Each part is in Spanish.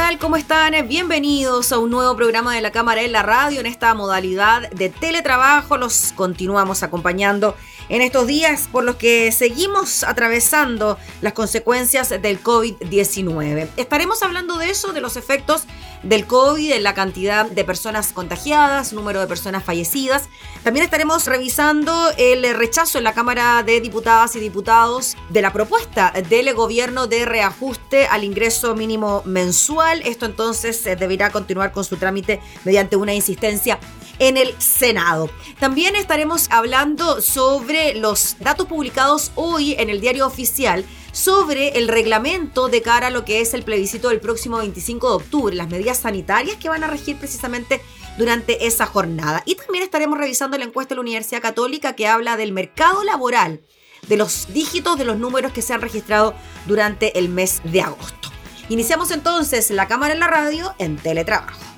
Tal? ¿Cómo están? Bienvenidos a un nuevo programa de la Cámara en la Radio en esta modalidad de teletrabajo. Los continuamos acompañando en estos días por los que seguimos atravesando las consecuencias del COVID-19. Estaremos hablando de eso, de los efectos del COVID, de la cantidad de personas contagiadas, número de personas fallecidas. También estaremos revisando el rechazo en la Cámara de Diputadas y Diputados de la propuesta del gobierno de reajuste al ingreso mínimo mensual. Esto entonces eh, deberá continuar con su trámite mediante una insistencia en el Senado. También estaremos hablando sobre los datos publicados hoy en el diario oficial sobre el reglamento de cara a lo que es el plebiscito del próximo 25 de octubre, las medidas sanitarias que van a regir precisamente durante esa jornada. Y también estaremos revisando la encuesta de la Universidad Católica que habla del mercado laboral, de los dígitos de los números que se han registrado durante el mes de agosto. Iniciamos entonces la cámara en la radio en teletrabajo.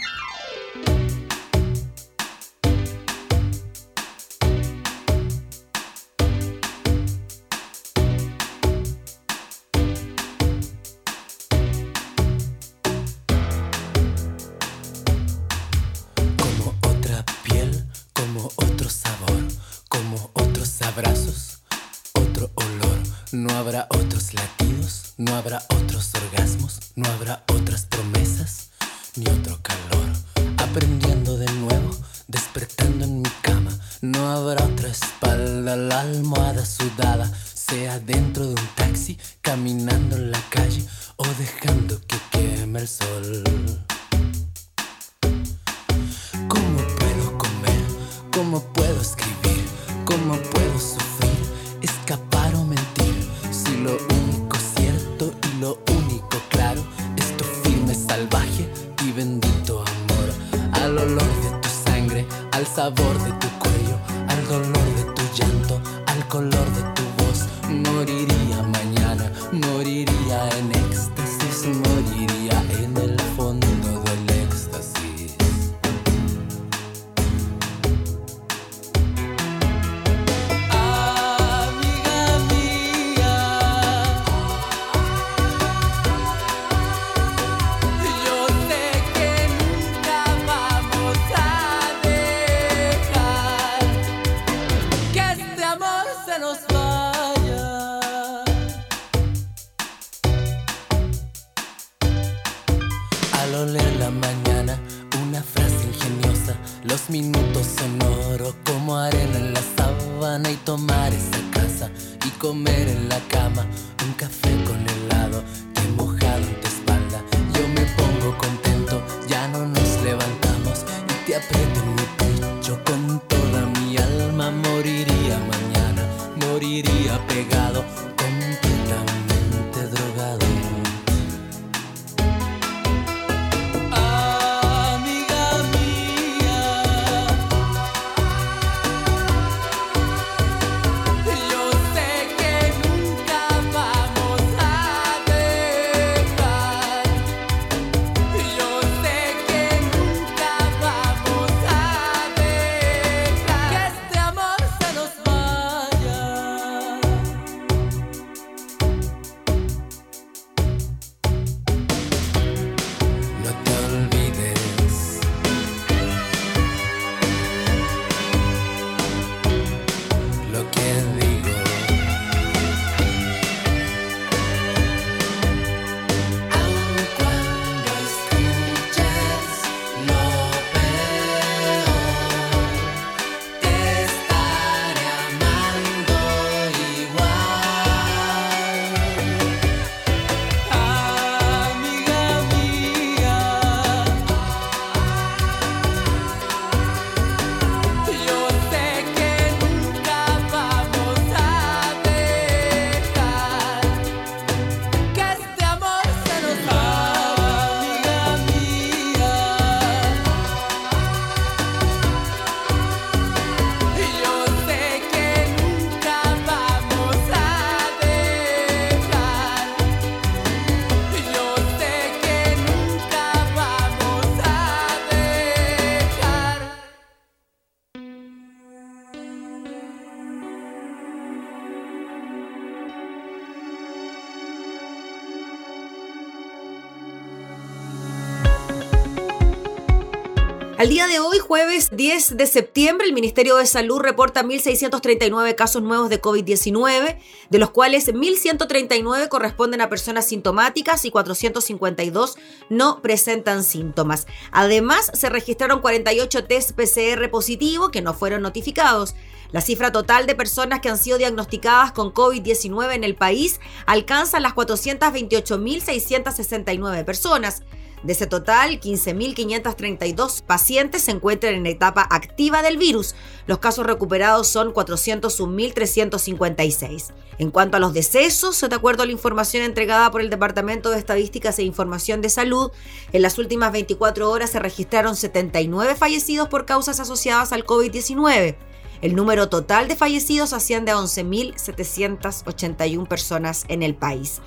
Al día de hoy, jueves 10 de septiembre, el Ministerio de Salud reporta 1.639 casos nuevos de COVID-19, de los cuales 1.139 corresponden a personas sintomáticas y 452 no presentan síntomas. Además, se registraron 48 test PCR positivo que no fueron notificados. La cifra total de personas que han sido diagnosticadas con COVID-19 en el país alcanza las 428.669 personas. De ese total, 15.532 pacientes se encuentran en etapa activa del virus. Los casos recuperados son 401.356. En cuanto a los decesos, de acuerdo a la información entregada por el Departamento de Estadísticas e Información de Salud, en las últimas 24 horas se registraron 79 fallecidos por causas asociadas al COVID-19. El número total de fallecidos asciende a 11.781 personas en el país.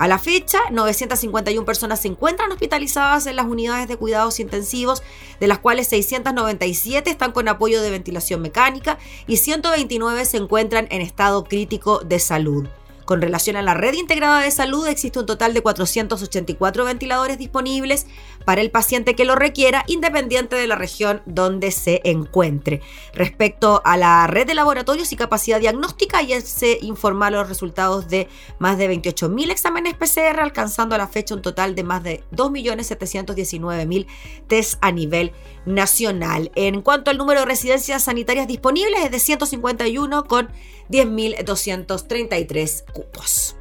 A la fecha, 951 personas se encuentran hospitalizadas en las unidades de cuidados intensivos, de las cuales 697 están con apoyo de ventilación mecánica y 129 se encuentran en estado crítico de salud. Con relación a la red integrada de salud, existe un total de 484 ventiladores disponibles para el paciente que lo requiera, independiente de la región donde se encuentre. Respecto a la red de laboratorios y capacidad diagnóstica, ya se informa los resultados de más de 28.000 exámenes PCR, alcanzando a la fecha un total de más de 2.719.000 test a nivel nacional. En cuanto al número de residencias sanitarias disponibles, es de 151 con 10.233 cupos.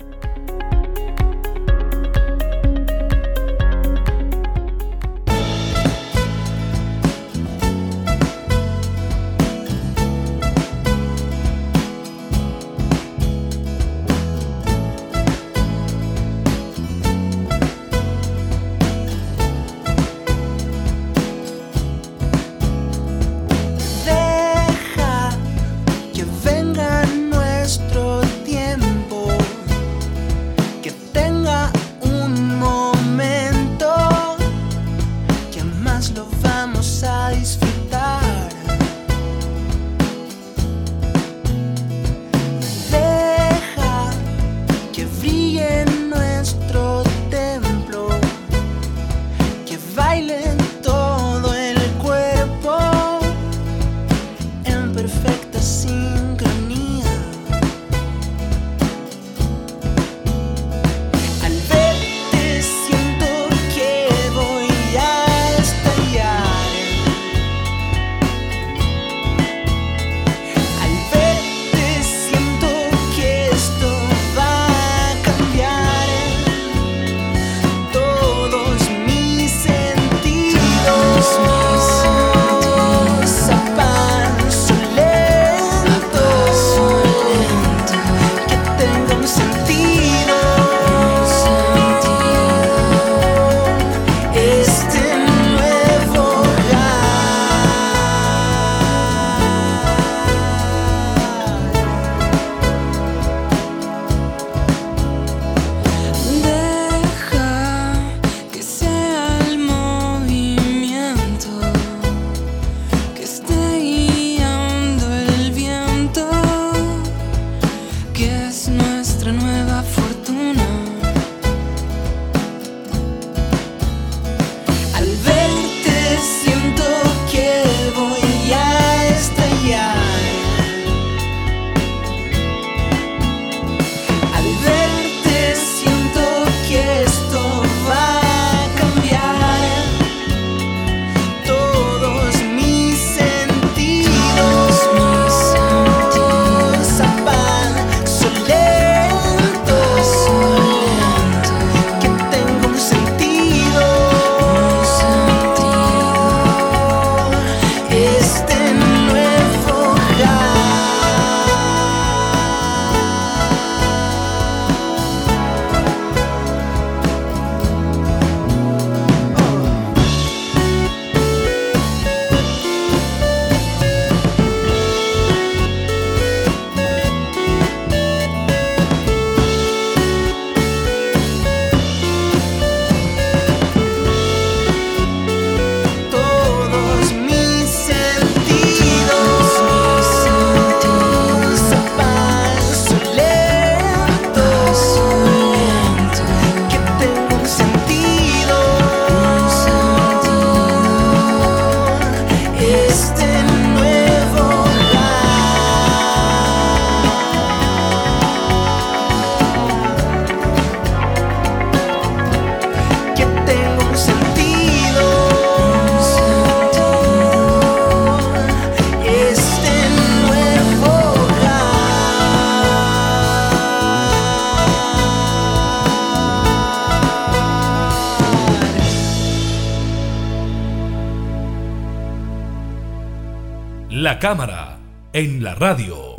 Cámara en la radio.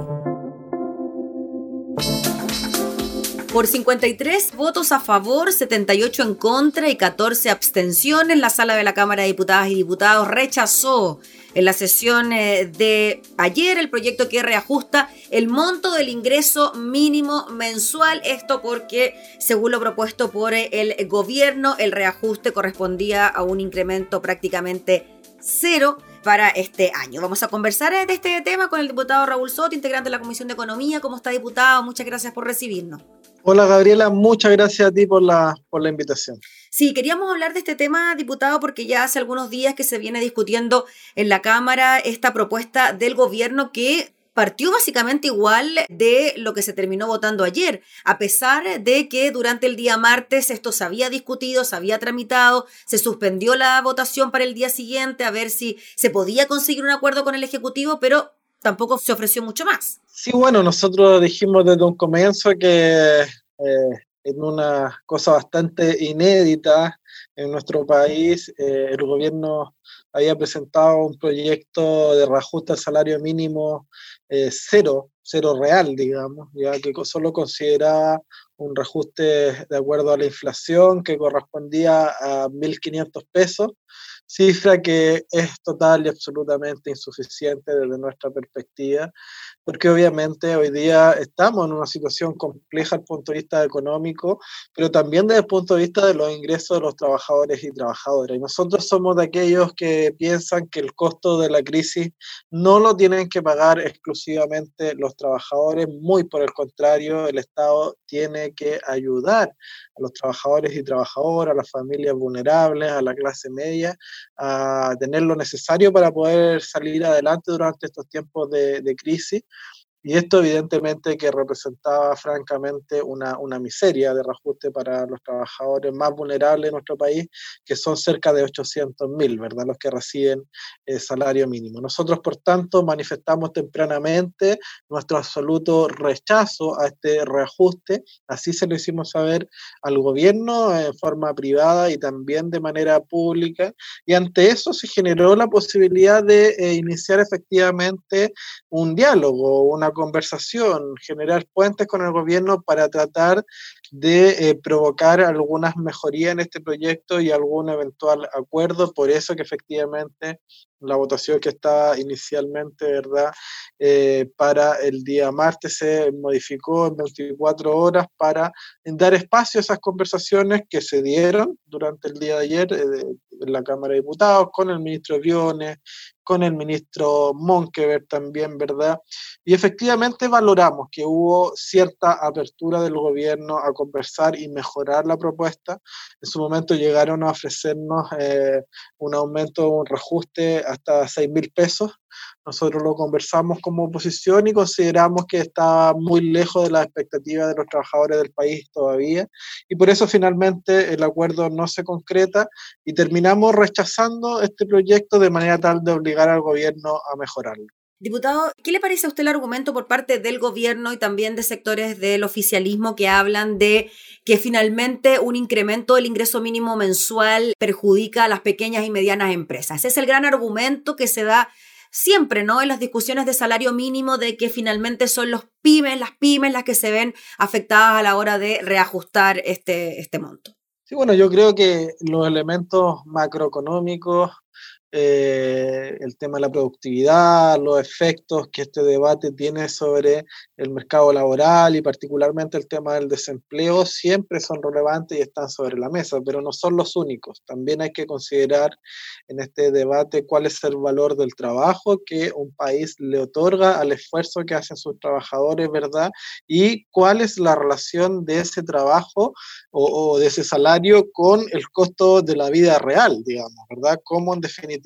Por 53 votos a favor, 78 en contra y 14 abstenciones, la sala de la Cámara de Diputadas y Diputados rechazó en la sesión eh, de ayer el proyecto que reajusta el monto del ingreso mínimo mensual. Esto porque, según lo propuesto por el gobierno, el reajuste correspondía a un incremento prácticamente cero para este año. Vamos a conversar de este tema con el diputado Raúl Soto, integrante de la Comisión de Economía. ¿Cómo está, diputado? Muchas gracias por recibirnos. Hola Gabriela, muchas gracias a ti por la, por la invitación. Sí, queríamos hablar de este tema, diputado, porque ya hace algunos días que se viene discutiendo en la Cámara esta propuesta del gobierno que partió básicamente igual de lo que se terminó votando ayer, a pesar de que durante el día martes esto se había discutido, se había tramitado, se suspendió la votación para el día siguiente a ver si se podía conseguir un acuerdo con el Ejecutivo, pero tampoco se ofreció mucho más. Sí, bueno, nosotros dijimos desde un comienzo que eh, en una cosa bastante inédita en nuestro país, eh, el gobierno había presentado un proyecto de reajuste al salario mínimo eh, cero, cero real, digamos, ya que solo consideraba un reajuste de acuerdo a la inflación que correspondía a 1.500 pesos cifra que es total y absolutamente insuficiente desde nuestra perspectiva, porque obviamente hoy día estamos en una situación compleja desde el punto de vista económico, pero también desde el punto de vista de los ingresos de los trabajadores y trabajadoras. Y nosotros somos de aquellos que piensan que el costo de la crisis no lo tienen que pagar exclusivamente los trabajadores, muy por el contrario, el Estado tiene que ayudar a los trabajadores y trabajadoras, a las familias vulnerables, a la clase media, a tener lo necesario para poder salir adelante durante estos tiempos de, de crisis y esto evidentemente que representaba francamente una, una, miseria de reajuste para los trabajadores más vulnerables de nuestro país, que son cerca de 800.000, ¿verdad? Los que reciben el salario mínimo. Nosotros, por tanto, manifestamos tempranamente nuestro absoluto rechazo a este reajuste. Así se lo hicimos saber al gobierno en forma privada y también de manera pública. Y ante eso se generó la posibilidad de eh, iniciar efectivamente un diálogo, una conversación, generar puentes con el gobierno para tratar de eh, provocar algunas mejorías en este proyecto y algún eventual acuerdo. Por eso que efectivamente la votación que estaba inicialmente, ¿verdad? Eh, para el día martes se modificó en 24 horas para dar espacio a esas conversaciones que se dieron durante el día de ayer eh, en la Cámara de Diputados con el ministro Viones, con el ministro Monkever también, ¿verdad? Y efectivamente valoramos que hubo cierta apertura del gobierno a conversar y mejorar la propuesta. En su momento llegaron a ofrecernos eh, un aumento, un reajuste hasta 6 mil pesos. Nosotros lo conversamos como oposición y consideramos que está muy lejos de las expectativas de los trabajadores del país todavía. Y por eso finalmente el acuerdo no se concreta y terminamos rechazando este proyecto de manera tal de obligar al gobierno a mejorarlo. Diputado, ¿qué le parece a usted el argumento por parte del gobierno y también de sectores del oficialismo que hablan de que finalmente un incremento del ingreso mínimo mensual perjudica a las pequeñas y medianas empresas? Ese es el gran argumento que se da siempre, ¿no? En las discusiones de salario mínimo, de que finalmente son los pymes, las pymes las que se ven afectadas a la hora de reajustar este, este monto. Sí, bueno, yo creo que los elementos macroeconómicos eh, el tema de la productividad, los efectos que este debate tiene sobre el mercado laboral y particularmente el tema del desempleo siempre son relevantes y están sobre la mesa, pero no son los únicos. También hay que considerar en este debate cuál es el valor del trabajo que un país le otorga al esfuerzo que hacen sus trabajadores, ¿verdad? Y cuál es la relación de ese trabajo o, o de ese salario con el costo de la vida real, digamos, ¿verdad? Cómo en definitiva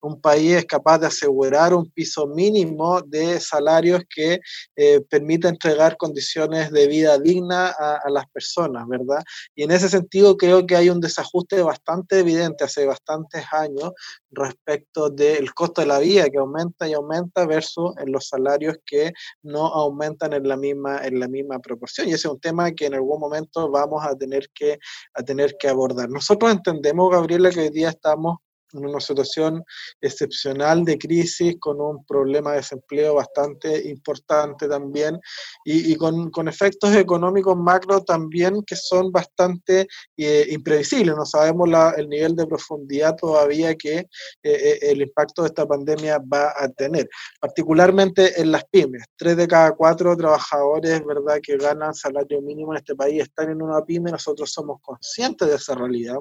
un país es capaz de asegurar un piso mínimo de salarios que eh, permita entregar condiciones de vida digna a, las personas, ¿verdad? Y en ese sentido creo que hay un desajuste bastante evidente hace bastantes años respecto del costo de la vida que aumenta y aumenta versus en los salarios que no aumentan en la misma en la misma proporción y ese es un tema que en algún momento vamos a tener que a tener que abordar. Nosotros entendemos Gabriela que hoy día estamos en una situación excepcional de crisis, con un problema de desempleo bastante importante también y, con, con, efectos económicos macro también que son bastante eh, imprevisibles. No sabemos la, el nivel de profundidad todavía que eh, eh, el impacto de esta pandemia va a tener, particularmente en las pymes. Tres de cada cuatro trabajadores ¿verdad? que ganan salario mínimo en este país están en una pyme, nosotros somos conscientes de esa realidad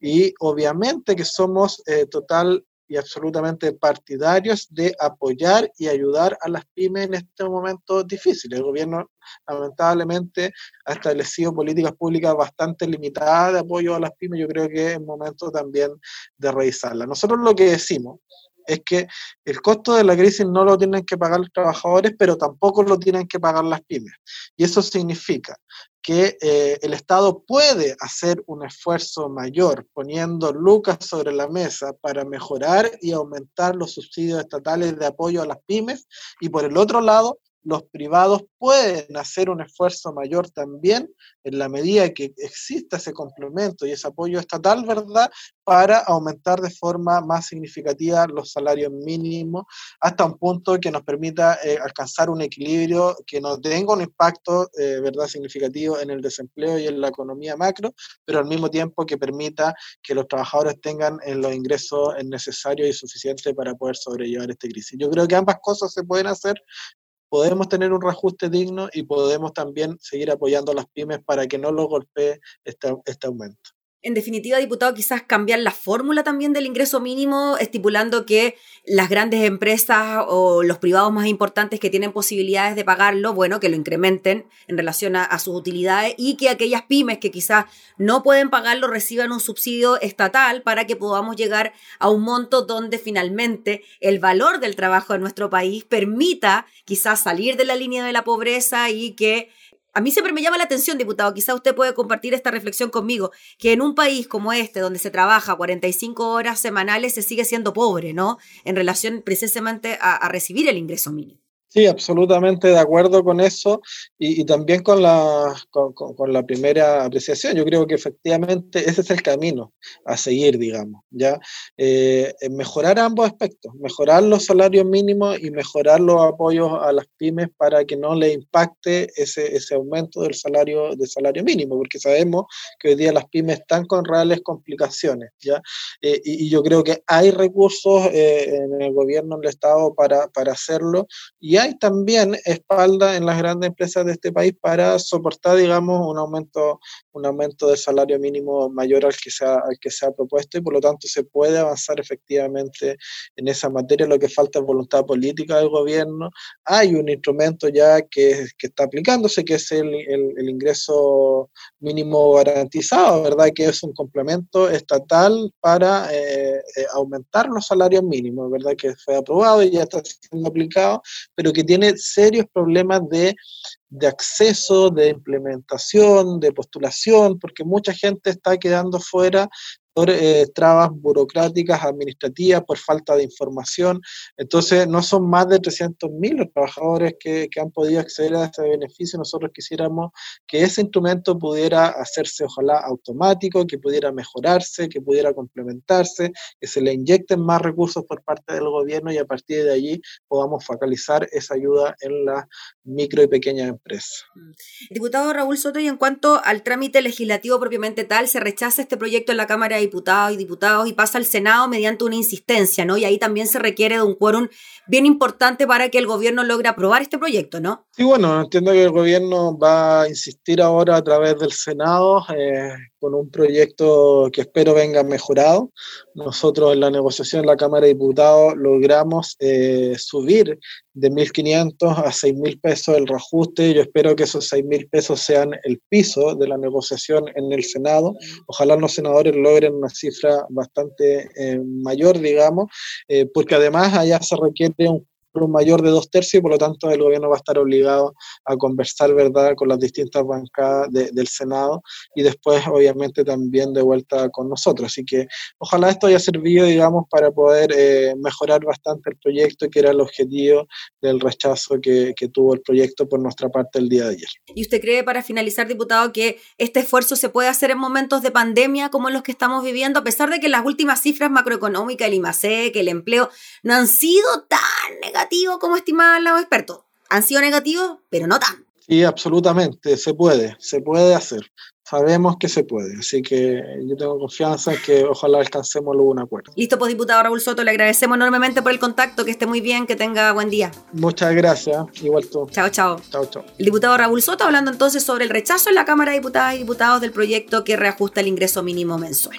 y obviamente que somos eh, total y absolutamente partidarios de apoyar y ayudar a las pymes en este momento difícil. El gobierno lamentablemente ha establecido políticas públicas bastante limitadas de apoyo a las pymes. Yo creo que es momento también de revisarlas. Nosotros lo que decimos es que el costo de la crisis no lo tienen que pagar los trabajadores, pero tampoco lo tienen que pagar las pymes. Y eso significa que eh, el Estado puede hacer un esfuerzo mayor poniendo lucas sobre la mesa para mejorar y aumentar los subsidios estatales de apoyo a las pymes y por el otro lado los privados pueden hacer un esfuerzo mayor también en la medida que exista ese complemento y ese apoyo estatal, ¿verdad?, para aumentar de forma más significativa los salarios mínimos hasta un punto que nos permita eh, alcanzar un equilibrio que no tenga un impacto, eh, ¿verdad?, significativo en el desempleo y en la economía macro, pero al mismo tiempo que permita que los trabajadores tengan eh, los ingresos necesarios y suficientes para poder sobrellevar esta crisis. Yo creo que ambas cosas se pueden hacer, podemos tener un reajuste digno y podemos también seguir apoyando a las pymes para que no lo golpee este, este aumento en definitiva, diputado, quizás cambiar la fórmula también del ingreso mínimo, estipulando que las grandes empresas o los privados más importantes que tienen posibilidades de pagarlo, bueno, que lo incrementen en relación a, sus utilidades y que aquellas pymes que quizás no pueden pagarlo reciban un subsidio estatal para que podamos llegar a un monto donde finalmente el valor del trabajo en nuestro país permita quizás salir de la línea de la pobreza y que a mí siempre me llama la atención, diputado, quizá usted puede compartir esta reflexión conmigo, que en un país como este, donde se trabaja 45 horas semanales, se sigue siendo pobre, ¿no? En relación precisamente a, recibir el ingreso mínimo. Sí, absolutamente de acuerdo con eso y, también con la, con, la primera apreciación. Yo creo que efectivamente ese es el camino a seguir, digamos, ¿ya? Eh, mejorar ambos aspectos, mejorar los salarios mínimos y mejorar los apoyos a las pymes para que no le impacte ese, ese aumento del salario, del salario mínimo, porque sabemos que hoy día las pymes están con reales complicaciones, ¿ya? Eh, y, yo creo que hay recursos eh, en el gobierno, en el Estado para, para hacerlo y hay hay también espalda en las grandes empresas de este país para soportar, digamos, un aumento, un aumento del salario mínimo mayor al que, se ha, al que se ha propuesto y por lo tanto se puede avanzar efectivamente en esa materia. Lo que falta es voluntad política del gobierno. Hay un instrumento ya que, que está aplicándose, que es el, el, ingreso mínimo garantizado, ¿verdad? Que es un complemento estatal para eh, eh, aumentar los salarios mínimos, ¿verdad? Que fue aprobado y ya está siendo aplicado, pero que tiene serios problemas de, de acceso, de implementación, de postulación, porque mucha gente está quedando fuera por eh, trabas burocráticas, administrativas, por falta de información. Entonces, no son más de 300.000 los trabajadores que, que, han podido acceder a este beneficio. Nosotros quisiéramos que ese instrumento pudiera hacerse, ojalá, automático, que pudiera mejorarse, que pudiera complementarse, que se le inyecten más recursos por parte del gobierno y a partir de allí podamos focalizar esa ayuda en las micro y pequeñas empresas. Mm. Diputado Raúl Soto, y en cuanto al trámite legislativo propiamente tal, se rechaza este proyecto en la Cámara de diputados y diputados y pasa al Senado mediante una insistencia, ¿no? Y ahí también se requiere de un quórum bien importante para que el gobierno logre aprobar este proyecto, ¿no? Sí, bueno, entiendo que el gobierno va a insistir ahora a través del Senado eh, con un proyecto que espero venga mejorado. Nosotros en la negociación en la Cámara de Diputados logramos eh, subir de 1.500 a 6.000 pesos el reajuste. Yo espero que esos 6.000 pesos sean el piso de la negociación en el Senado. Ojalá los senadores logren una cifra bastante eh, mayor, digamos, porque además allá se requiere un mayor de dos tercios y por lo tanto el gobierno va a estar obligado a conversar, ¿verdad?, con las distintas bancadas del Senado y después, obviamente, también de vuelta con nosotros. Así que ojalá esto haya servido, digamos, para poder eh, mejorar bastante el proyecto, que era el objetivo del rechazo que, que tuvo el proyecto por nuestra parte el día de ayer. ¿Y usted cree, para finalizar, diputado, que este esfuerzo se puede hacer en momentos de pandemia como los que estamos viviendo, a pesar de que las últimas cifras macroeconómicas, el IMASEC, el empleo, no han sido tan negativos como estimaban los expertos? Han sido negativos, pero no tan. Sí, absolutamente, se puede, se puede hacer. Sabemos que se puede, así que yo tengo confianza en que ojalá alcancemos un acuerdo. Listo, pues diputado Raúl Soto, le agradecemos enormemente por el contacto, que esté muy bien, que tenga buen día. Muchas gracias, igual tú. Chao, chao. Chao, chao. El diputado Raúl Soto hablando entonces sobre el rechazo en la Cámara de Diputadas y Diputados del proyecto que reajusta el ingreso mínimo mensual.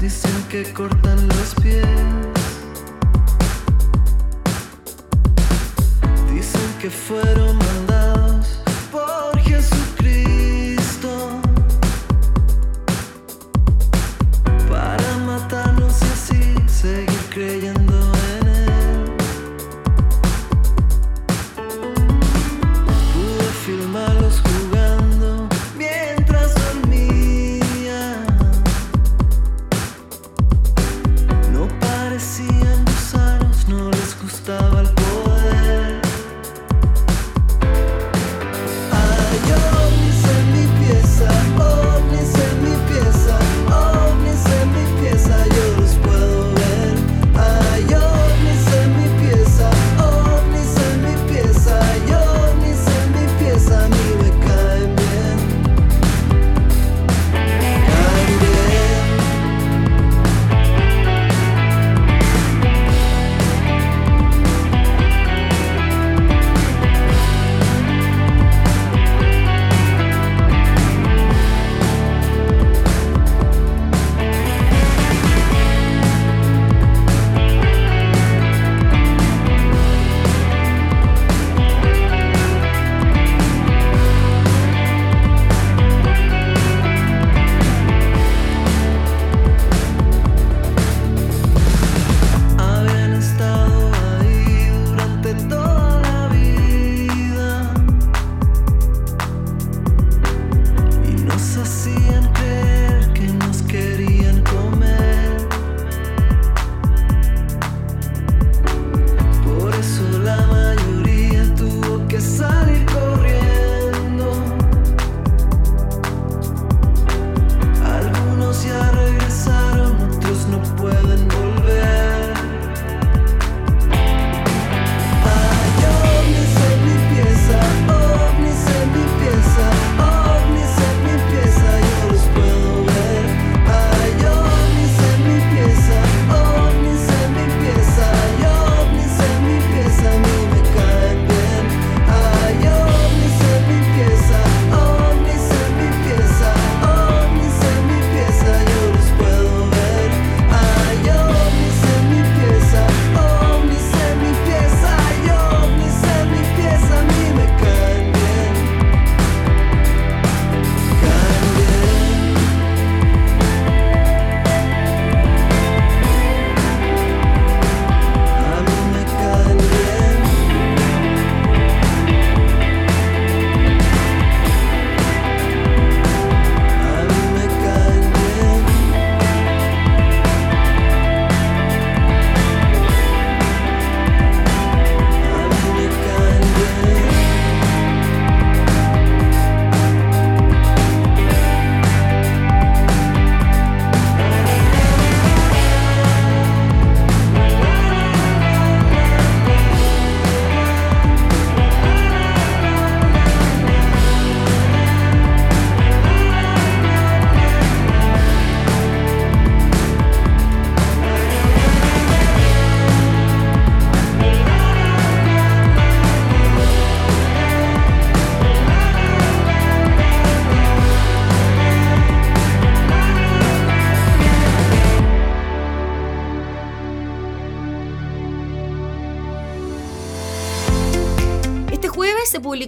Dicen que cortan los pies. Dicen que fueron.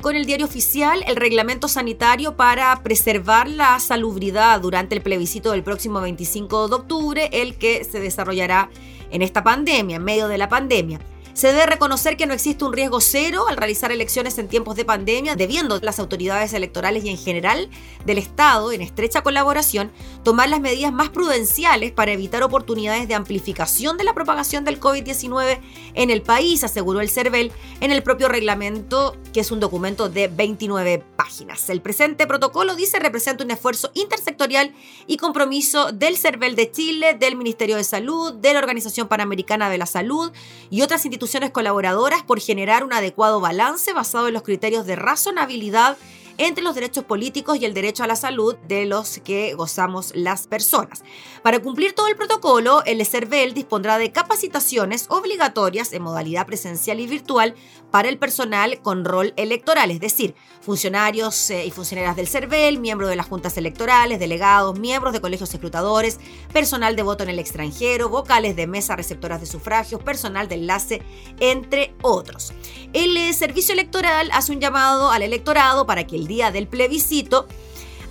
Publicó en el diario oficial el reglamento sanitario para preservar la salubridad durante el plebiscito del próximo 25 de octubre, el que se desarrollará en esta pandemia, en medio de la pandemia. Se debe reconocer que no existe un riesgo cero al realizar elecciones en tiempos de pandemia, debiendo las autoridades electorales y en general del Estado, en estrecha colaboración, tomar las medidas más prudenciales para evitar oportunidades de amplificación de la propagación del COVID-19 en el país, aseguró el CERVEL en el propio reglamento, que es un documento de 29 páginas. El presente protocolo, dice, representa un esfuerzo intersectorial y compromiso del CERVEL de Chile, del Ministerio de Salud, de la Organización Panamericana de la Salud y otras instituciones instituciones colaboradoras por generar un adecuado balance basado en los criterios de razonabilidad entre los derechos políticos y el derecho a la salud de los que gozamos las personas. Para cumplir todo el protocolo, el CERVEL dispondrá de capacitaciones obligatorias en modalidad presencial y virtual para el personal con rol electoral, es decir, funcionarios eh, y funcionarias del CERVEL, miembros de las juntas electorales, delegados, miembros de colegios escrutadores, personal de voto en el extranjero, vocales de mesa receptoras de sufragios, personal de enlace, entre otros. El eh, servicio electoral hace un llamado al electorado para que el día del plebiscito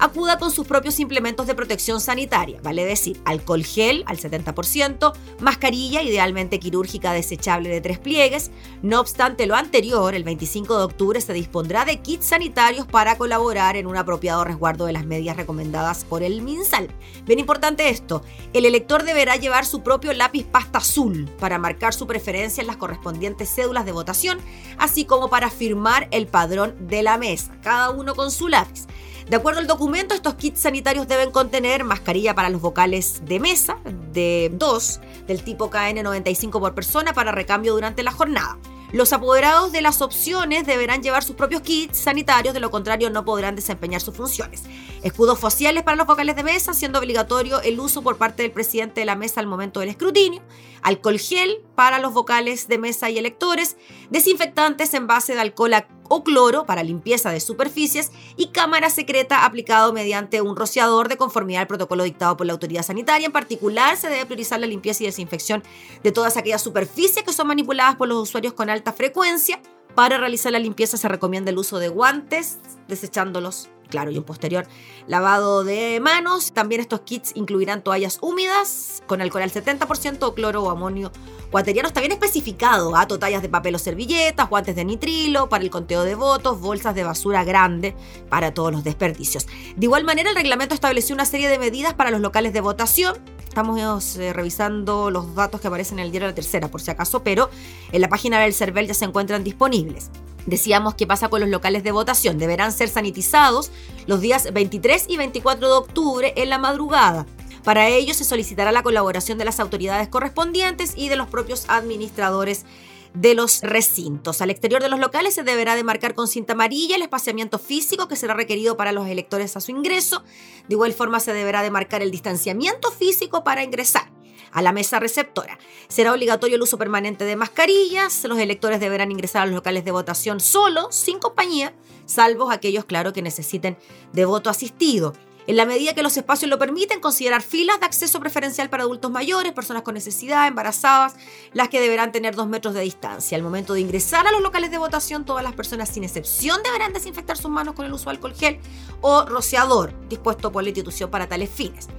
acuda con sus propios implementos de protección sanitaria, vale decir, alcohol gel al 70%, mascarilla idealmente quirúrgica desechable de tres pliegues. No obstante lo anterior, el 25 de octubre se dispondrá de kits sanitarios para colaborar en un apropiado resguardo de las medidas recomendadas por el MinSal. Bien importante esto, el elector deberá llevar su propio lápiz pasta azul para marcar su preferencia en las correspondientes cédulas de votación, así como para firmar el padrón de la mesa, cada uno con su lápiz. De acuerdo al documento, estos kits sanitarios deben contener mascarilla para los vocales de mesa de 2 del tipo KN95 por persona para recambio durante la jornada. Los apoderados de las opciones deberán llevar sus propios kits sanitarios, de lo contrario no podrán desempeñar sus funciones. Escudos faciales para los vocales de mesa, siendo obligatorio el uso por parte del presidente de la mesa al momento del escrutinio. Alcohol gel para los vocales de mesa y electores. Desinfectantes en base de alcohol o cloro para limpieza de superficies y cámara secreta aplicado mediante un rociador de conformidad al protocolo dictado por la autoridad sanitaria. En particular, se debe priorizar la limpieza y desinfección de todas aquellas superficies que son manipuladas por los usuarios con alta frecuencia. Para realizar la limpieza se recomienda el uso de guantes, desechándolos claro, y un posterior lavado de manos. También estos kits incluirán toallas húmedas con alcohol al 70% cloro o amonio cuateriano. Está bien especificado, a ¿ah? toallas de papel o servilletas, guantes de nitrilo para el conteo de votos, bolsas de basura grande para todos los desperdicios. De igual manera, el reglamento estableció una serie de medidas para los locales de votación. Estamos eh, revisando los datos que aparecen en el diario la tercera, por si acaso, pero en la página del CERVEL ya se encuentran disponibles. Decíamos qué pasa con los locales de votación. Deberán ser sanitizados los días 23 y 24 de octubre en la madrugada. Para ello se solicitará la colaboración de las autoridades correspondientes y de los propios administradores de los recintos. Al exterior de los locales se deberá demarcar con cinta amarilla el espaciamiento físico que será requerido para los electores a su ingreso. De igual forma se deberá demarcar el distanciamiento físico para ingresar a la mesa receptora. Será obligatorio el uso permanente de mascarillas. Los electores deberán ingresar a los locales de votación solo, sin compañía, salvo aquellos, claro, que necesiten de voto asistido. En la medida que los espacios lo permiten, considerar filas de acceso preferencial para adultos mayores, personas con necesidad, embarazadas, las que deberán tener dos metros de distancia. Al momento de ingresar a los locales de votación, todas las personas sin excepción deberán desinfectar sus manos con el uso de alcohol gel o rociador dispuesto por la institución para tales fines.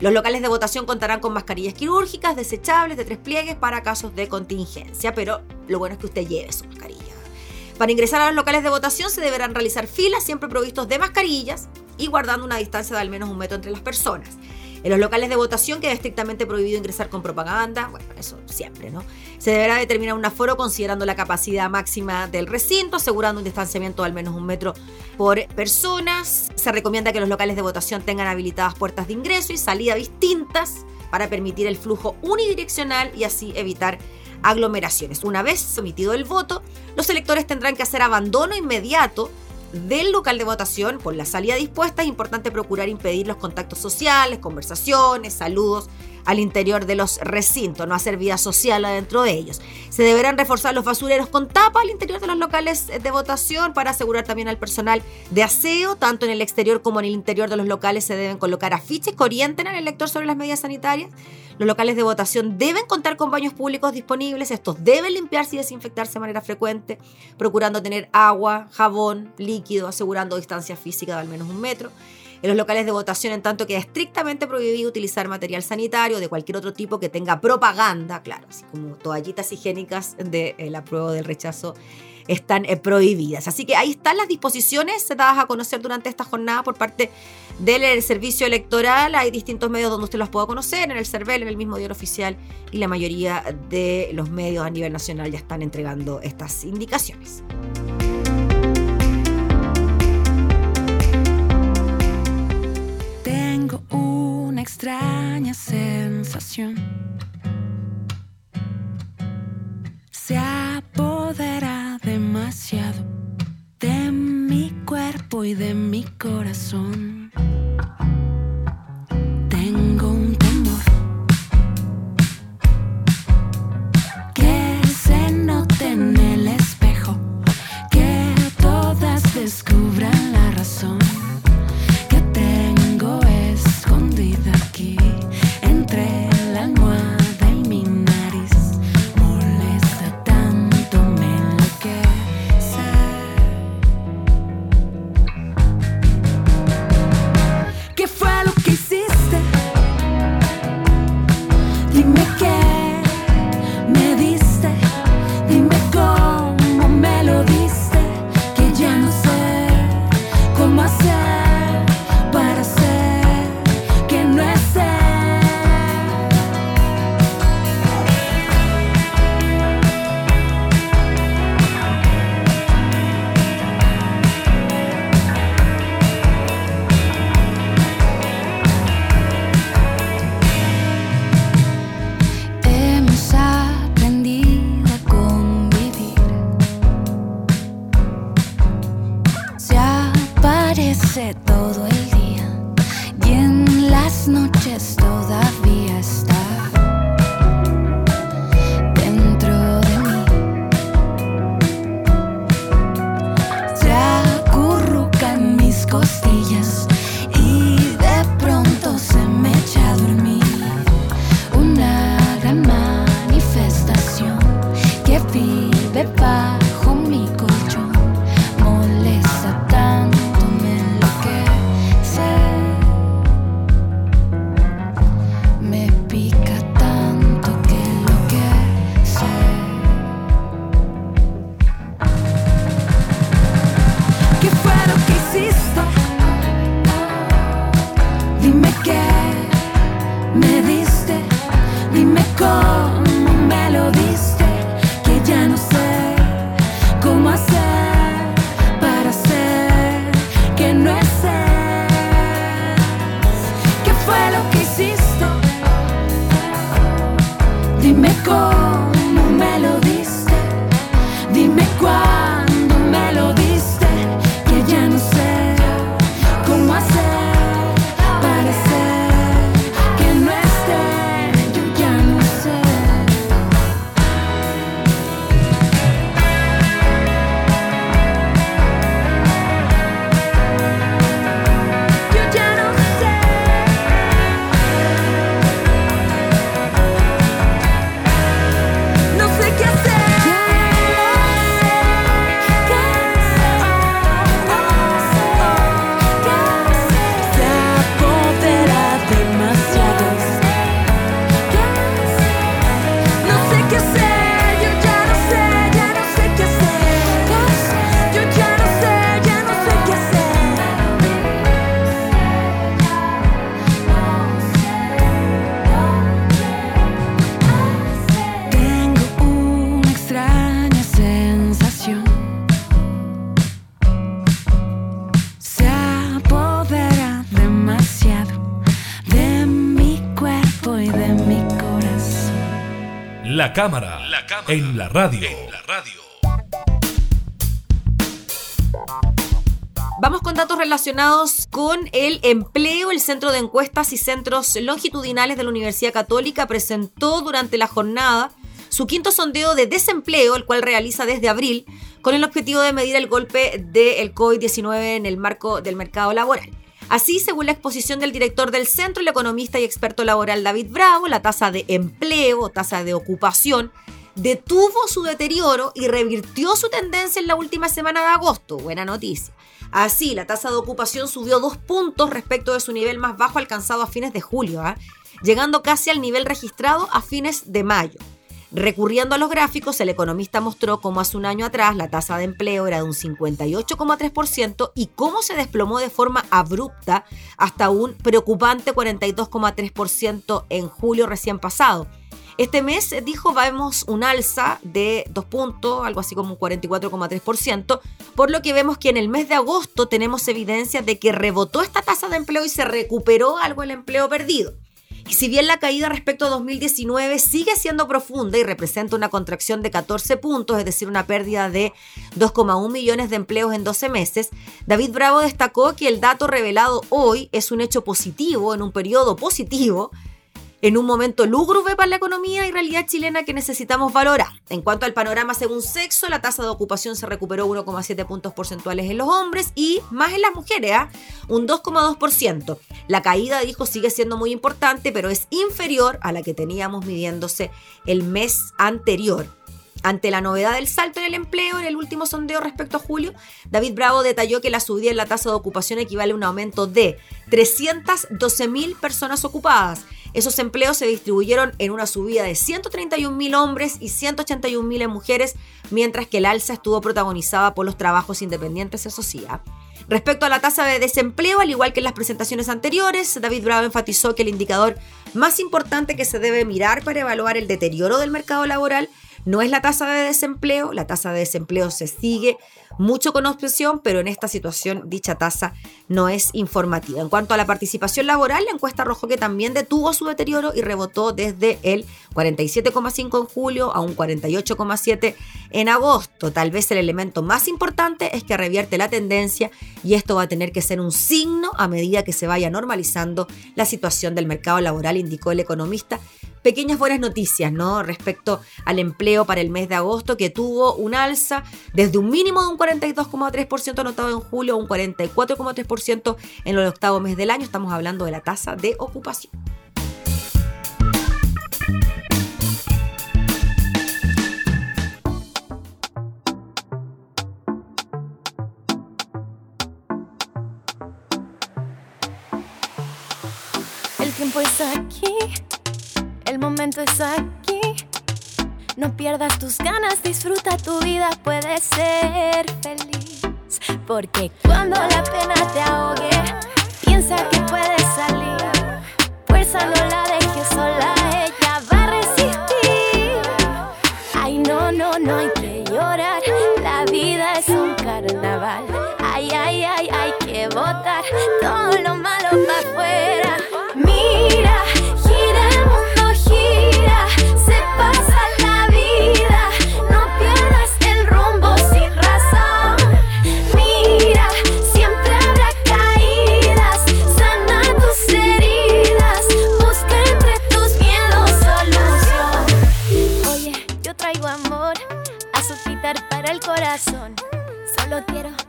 Los locales de votación contarán con mascarillas quirúrgicas desechables de tres pliegues para casos de contingencia, pero lo bueno es que usted lleve su mascarilla. Para ingresar a los locales de votación se deberán realizar filas siempre provistos de mascarillas, y guardando una distancia de al menos un metro entre las personas. En los locales de votación queda estrictamente prohibido ingresar con propaganda, bueno, eso siempre, ¿no? Se deberá determinar un aforo considerando la capacidad máxima del recinto, asegurando un distanciamiento de al menos un metro por personas. Se recomienda que los locales de votación tengan habilitadas puertas de ingreso y salida distintas para permitir el flujo unidireccional y así evitar aglomeraciones. Una vez sometido el voto, los electores tendrán que hacer abandono inmediato del local de votación, por la salida dispuesta, es importante procurar impedir los contactos sociales, conversaciones, saludos al interior de los recintos, no hacer vida social adentro de ellos. Se deberán reforzar los basureros con tapa al interior de los locales de votación para asegurar también al personal de aseo, tanto en el exterior como en el interior de los locales se deben colocar afiches que orienten al elector sobre las medidas sanitarias. Los locales de votación deben contar con baños públicos disponibles, estos deben limpiarse y desinfectarse de manera frecuente, procurando tener agua, jabón, líquido, asegurando distancia física de al menos un metro. En los locales de votación, en tanto, queda estrictamente prohibido utilizar material sanitario de cualquier otro tipo que tenga propaganda, claro, así como toallitas higiénicas de eh, la prueba del rechazo están eh, prohibidas. Así que ahí están las disposiciones dadas a conocer durante esta jornada por parte del servicio electoral. Hay distintos medios donde usted los pueda conocer, en el CERVEL, en el mismo diario oficial, y la mayoría de los medios a nivel nacional ya están entregando estas indicaciones. Extraña sensación. Se apodera demasiado de mi cuerpo y de mi corazón. La cámara, en la radio. Vamos con datos relacionados con el empleo. El Centro de Encuestas y Centros Longitudinales de la Universidad Católica presentó durante la jornada su quinto sondeo de desempleo, el cual realiza desde abril, con el objetivo de medir el golpe del COVID-19 en el marco del mercado laboral. Así, según la exposición del director del centro, el economista y experto laboral David Bravo, la tasa de empleo, tasa de ocupación, detuvo su deterioro y revirtió su tendencia en la última semana de agosto. Buena noticia. Así, la tasa de ocupación subió dos puntos respecto de su nivel más bajo alcanzado a fines de julio, ¿ah? llegando casi al nivel registrado a fines de mayo. Recurriendo a los gráficos, el economista mostró cómo hace un año atrás la tasa de empleo era de un 58,3% y cómo se desplomó de forma abrupta hasta un preocupante 42,3% en julio recién pasado este mes, dijo, vemos un alza de dos puntos, algo así como un 44,3%, por lo que vemos que en el mes de agosto tenemos evidencia de que rebotó esta tasa de empleo y se recuperó algo el empleo perdido. Y si bien la caída respecto a 2019 sigue siendo profunda y representa una contracción de 14 puntos, es decir, una pérdida de 2,1 millones de empleos en 12 meses, David Bravo destacó que el dato revelado hoy es un hecho positivo en un periodo positivo en un momento lúgubre para la economía y realidad chilena que necesitamos valorar. En cuanto al panorama según sexo, la tasa de ocupación se recuperó 1,7 puntos porcentuales en los hombres y más en las mujeres, ¿ah? un 2,2%. La caída, dijo, sigue siendo muy importante, pero es inferior a la que teníamos midiéndose el mes anterior. Ante la novedad del salto en el empleo en el último sondeo respecto a julio, David Bravo detalló que la subida en la tasa de ocupación equivale a un aumento de 312.000 personas ocupadas esos empleos se distribuyeron en una subida de 131.000 hombres y 181.000 mujeres, mientras que el alza estuvo protagonizada por los trabajos independientes, eso sí. ¿ah? Respecto a la tasa de desempleo, al igual que en las presentaciones anteriores, David Bravo enfatizó que el indicador más importante que se debe mirar para evaluar el deterioro del mercado laboral no es la tasa de desempleo, la tasa de desempleo se sigue mucho con obsesión, pero en esta situación dicha tasa no es informativa. En cuanto a la participación laboral, la encuesta arrojó que también detuvo su deterioro y rebotó desde el 47,5 en julio a un 48,7 en agosto. Tal vez el elemento más importante es que revierte la tendencia y esto va a tener que ser un signo a medida que se vaya normalizando la situación del mercado laboral, indicó el economista pequeñas buenas noticias, ¿no? Respecto al empleo para el mes de agosto, que tuvo un alza desde un mínimo de un 42,3% anotado en julio a un 44,3% en el octavo mes del año. Estamos hablando de la tasa de ocupación. El momento es aquí. No pierdas tus ganas, disfruta tu vida, puedes ser feliz. Porque cuando la pena te ahogue, piensa que puedes salir. Fuerza no la dejes sola, ella va a resistir. Ay, no, no, no hay que llorar. La vida es un carnaval. Ay, ay, ay, hay que botar todo lo malo para afuera.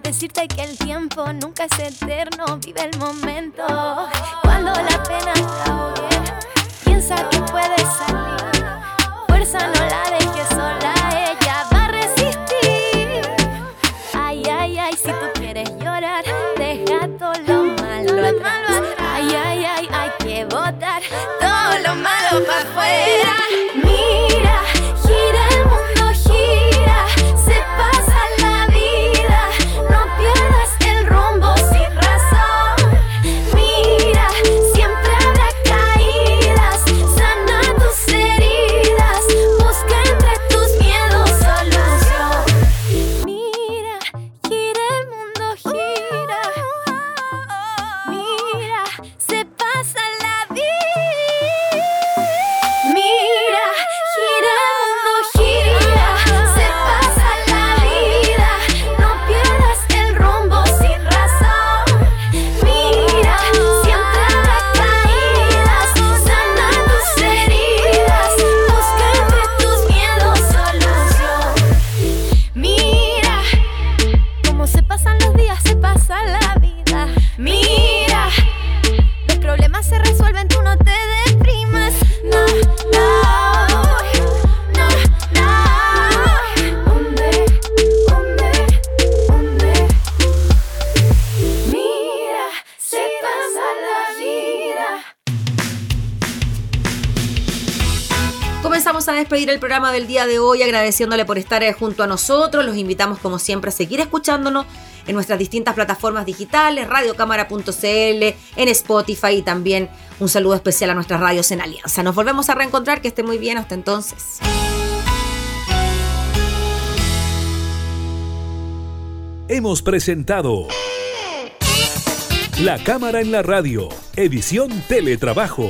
Decirte que el tiempo nunca es eterno, vive el momento. Cuando la pena te piensa que puedes salir. El programa del día de hoy agradeciéndole por estar eh, junto a nosotros. Los invitamos como siempre a seguir escuchándonos en nuestras distintas plataformas digitales, radiocámara.cl, en Spotify y también un saludo especial a nuestras radios en Alianza. Nos volvemos a reencontrar, que esté muy bien hasta entonces. Hemos presentado La Cámara en la Radio, edición Teletrabajo.